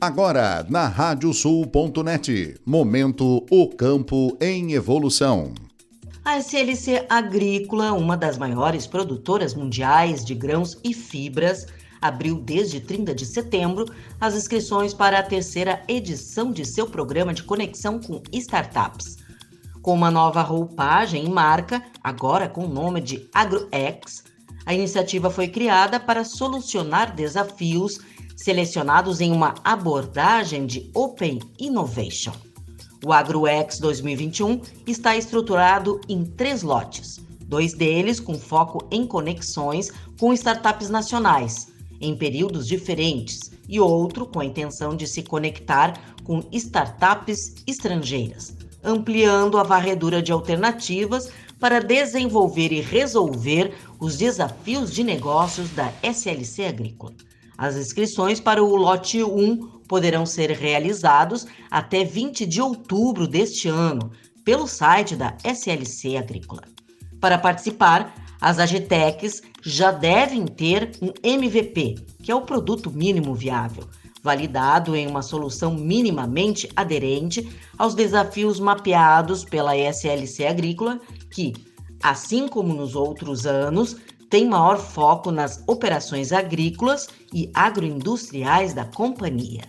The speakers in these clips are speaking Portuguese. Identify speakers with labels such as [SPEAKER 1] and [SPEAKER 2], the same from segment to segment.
[SPEAKER 1] Agora, na radiosul.net, momento O Campo em Evolução.
[SPEAKER 2] A SLC Agrícola, uma das maiores produtoras mundiais de grãos e fibras, abriu desde 30 de setembro as inscrições para a terceira edição de seu programa de conexão com startups. Com uma nova roupagem e marca, agora com o nome de AgroX, a iniciativa foi criada para solucionar desafios selecionados em uma abordagem de Open Innovation. O AgroX 2021 está estruturado em três lotes, dois deles com foco em conexões com startups nacionais, em períodos diferentes, e outro com a intenção de se conectar com startups estrangeiras, ampliando a varredura de alternativas para desenvolver e resolver os desafios de negócios da SLC Agrícola. As inscrições para o lote 1 poderão ser realizados até 20 de outubro deste ano pelo site da SLC Agrícola. Para participar, as Agitecs já devem ter um MVP, que é o produto mínimo viável, validado em uma solução minimamente aderente aos desafios mapeados pela SLC Agrícola, que, assim como nos outros anos, tem maior foco nas operações agrícolas e agroindustriais da companhia.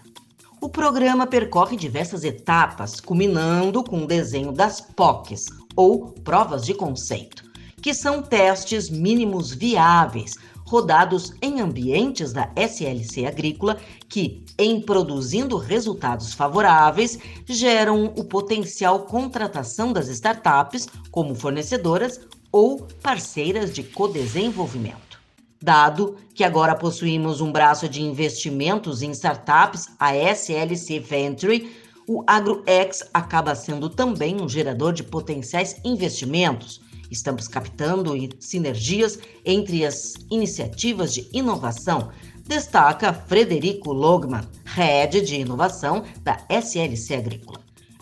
[SPEAKER 2] O programa percorre diversas etapas, culminando com o desenho das POCs, ou provas de conceito, que são testes mínimos viáveis, rodados em ambientes da SLC Agrícola, que, em produzindo resultados favoráveis, geram o potencial contratação das startups como fornecedoras ou parceiras de codesenvolvimento. Dado que agora possuímos um braço de investimentos em startups, a SLC Venture, o AgroX acaba sendo também um gerador de potenciais investimentos. Estamos captando sinergias entre as iniciativas de inovação, destaca Frederico Logman, Head de Inovação da SLC Agrícola.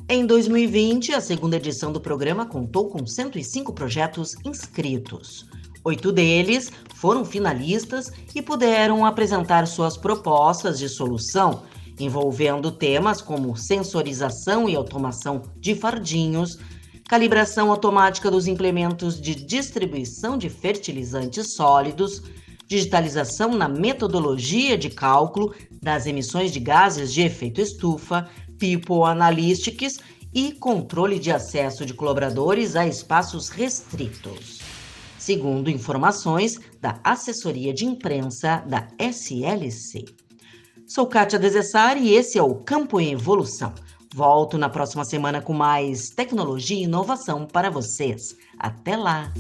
[SPEAKER 2] Em 2020, a segunda edição do programa contou com 105 projetos inscritos. Oito deles foram finalistas e puderam apresentar suas propostas de solução, envolvendo temas como sensorização e automação de fardinhos, calibração automática dos implementos de distribuição de fertilizantes sólidos, digitalização na metodologia de cálculo das emissões de gases de efeito estufa, People Analytics e controle de acesso de colaboradores a espaços restritos. Segundo informações da assessoria de imprensa da SLC. Sou Kátia Desessari e esse é o Campo em Evolução. Volto na próxima semana com mais tecnologia e inovação para vocês. Até lá!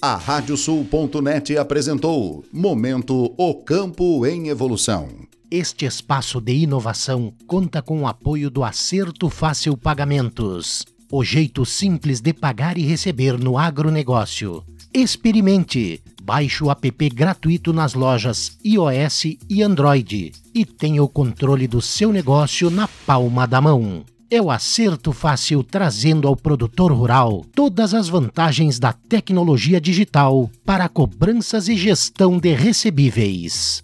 [SPEAKER 1] A Radiosul.net apresentou Momento O Campo em Evolução.
[SPEAKER 3] Este espaço de inovação conta com o apoio do Acerto Fácil Pagamentos, o jeito simples de pagar e receber no agronegócio. Experimente! Baixe o app gratuito nas lojas iOS e Android e tenha o controle do seu negócio na palma da mão. É o acerto fácil trazendo ao produtor rural todas as vantagens da tecnologia digital para cobranças e gestão de recebíveis.